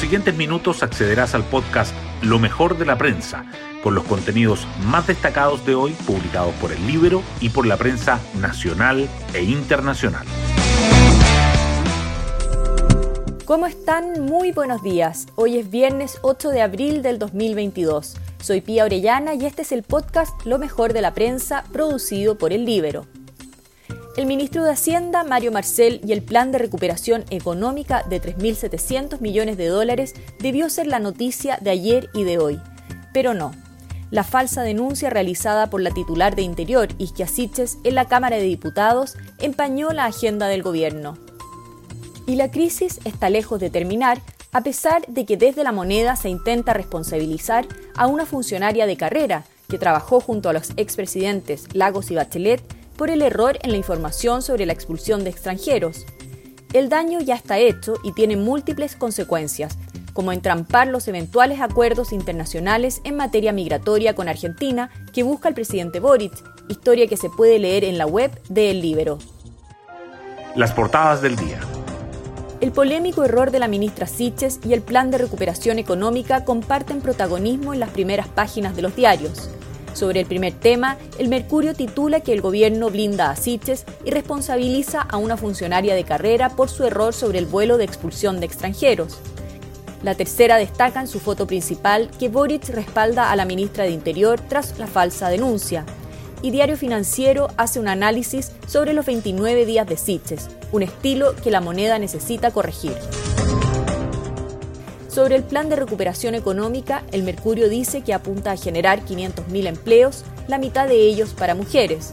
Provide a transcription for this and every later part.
siguientes minutos accederás al podcast Lo mejor de la prensa, con los contenidos más destacados de hoy publicados por el Libro y por la prensa nacional e internacional. ¿Cómo están? Muy buenos días. Hoy es viernes 8 de abril del 2022. Soy Pía Orellana y este es el podcast Lo mejor de la prensa producido por el Libero. El ministro de Hacienda, Mario Marcel, y el plan de recuperación económica de 3.700 millones de dólares debió ser la noticia de ayer y de hoy. Pero no. La falsa denuncia realizada por la titular de Interior, Isquia Siches, en la Cámara de Diputados empañó la agenda del gobierno. Y la crisis está lejos de terminar, a pesar de que desde la moneda se intenta responsabilizar a una funcionaria de carrera que trabajó junto a los expresidentes Lagos y Bachelet por el error en la información sobre la expulsión de extranjeros. El daño ya está hecho y tiene múltiples consecuencias, como entrampar los eventuales acuerdos internacionales en materia migratoria con Argentina que busca el presidente Boric, historia que se puede leer en la web de El Libero. Las portadas del día. El polémico error de la ministra Siches y el plan de recuperación económica comparten protagonismo en las primeras páginas de los diarios. Sobre el primer tema, el Mercurio titula que el gobierno blinda a Siches y responsabiliza a una funcionaria de carrera por su error sobre el vuelo de expulsión de extranjeros. La tercera destaca en su foto principal que Boric respalda a la ministra de Interior tras la falsa denuncia. Y Diario Financiero hace un análisis sobre los 29 días de Siches, un estilo que la moneda necesita corregir. Sobre el plan de recuperación económica, el Mercurio dice que apunta a generar 500.000 empleos, la mitad de ellos para mujeres.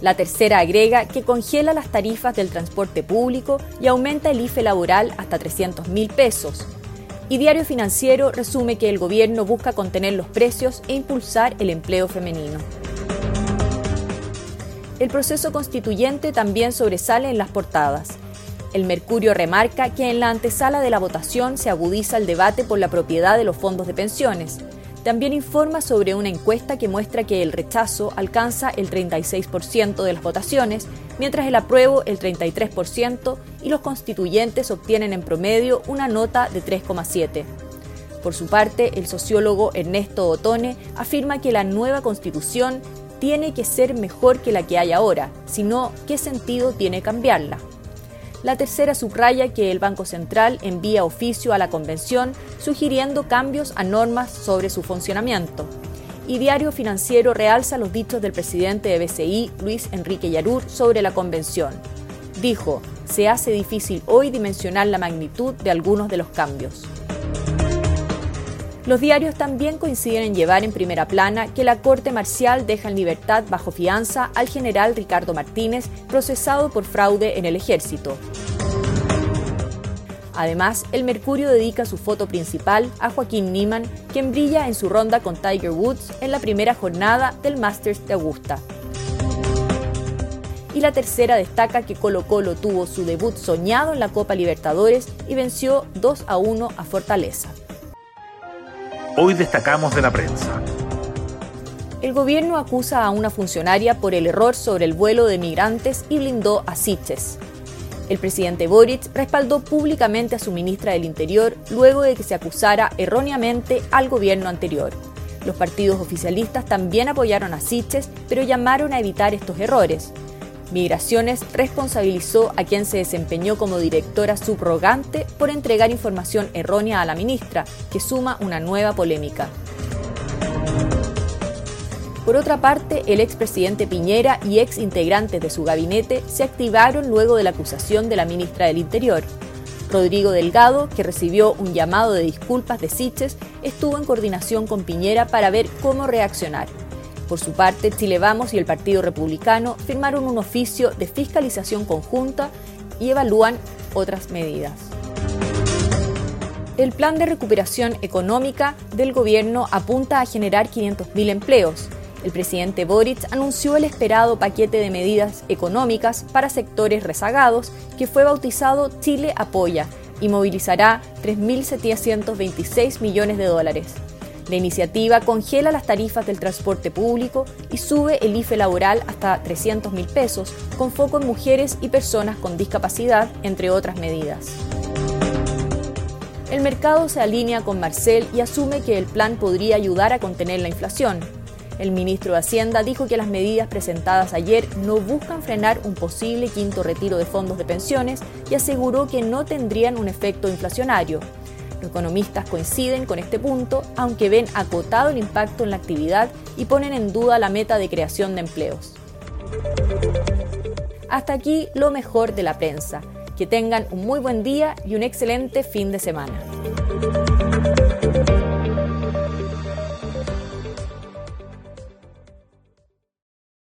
La tercera agrega que congela las tarifas del transporte público y aumenta el IFE laboral hasta 300.000 pesos. Y Diario Financiero resume que el gobierno busca contener los precios e impulsar el empleo femenino. El proceso constituyente también sobresale en las portadas. El Mercurio remarca que en la antesala de la votación se agudiza el debate por la propiedad de los fondos de pensiones. También informa sobre una encuesta que muestra que el rechazo alcanza el 36% de las votaciones, mientras el apruebo el 33% y los constituyentes obtienen en promedio una nota de 3,7. Por su parte, el sociólogo Ernesto Otone afirma que la nueva constitución tiene que ser mejor que la que hay ahora, sino qué sentido tiene cambiarla. La tercera subraya que el Banco Central envía oficio a la Convención sugiriendo cambios a normas sobre su funcionamiento. Y Diario Financiero realza los dichos del presidente de BCI, Luis Enrique Yarur, sobre la Convención. Dijo, se hace difícil hoy dimensionar la magnitud de algunos de los cambios. Los diarios también coinciden en llevar en primera plana que la Corte Marcial deja en libertad bajo fianza al general Ricardo Martínez, procesado por fraude en el ejército. Además, el Mercurio dedica su foto principal a Joaquín Niemann, quien brilla en su ronda con Tiger Woods en la primera jornada del Masters de Augusta. Y la tercera destaca que Colo Colo tuvo su debut soñado en la Copa Libertadores y venció 2 a 1 a Fortaleza. Hoy destacamos de la prensa. El gobierno acusa a una funcionaria por el error sobre el vuelo de migrantes y blindó a Siches. El presidente Boric respaldó públicamente a su ministra del Interior luego de que se acusara erróneamente al gobierno anterior. Los partidos oficialistas también apoyaron a Siches, pero llamaron a evitar estos errores. Migraciones responsabilizó a quien se desempeñó como directora subrogante por entregar información errónea a la ministra, que suma una nueva polémica. Por otra parte, el expresidente Piñera y ex integrantes de su gabinete se activaron luego de la acusación de la ministra del Interior. Rodrigo Delgado, que recibió un llamado de disculpas de Siches, estuvo en coordinación con Piñera para ver cómo reaccionar. Por su parte, Chile Vamos y el Partido Republicano firmaron un oficio de fiscalización conjunta y evalúan otras medidas. El plan de recuperación económica del gobierno apunta a generar 500.000 empleos. El presidente Boric anunció el esperado paquete de medidas económicas para sectores rezagados que fue bautizado Chile Apoya y movilizará 3.726 millones de dólares. La iniciativa congela las tarifas del transporte público y sube el IFE laboral hasta 300 mil pesos, con foco en mujeres y personas con discapacidad, entre otras medidas. El mercado se alinea con Marcel y asume que el plan podría ayudar a contener la inflación. El ministro de Hacienda dijo que las medidas presentadas ayer no buscan frenar un posible quinto retiro de fondos de pensiones y aseguró que no tendrían un efecto inflacionario. Los economistas coinciden con este punto, aunque ven acotado el impacto en la actividad y ponen en duda la meta de creación de empleos. Hasta aquí lo mejor de la prensa. Que tengan un muy buen día y un excelente fin de semana.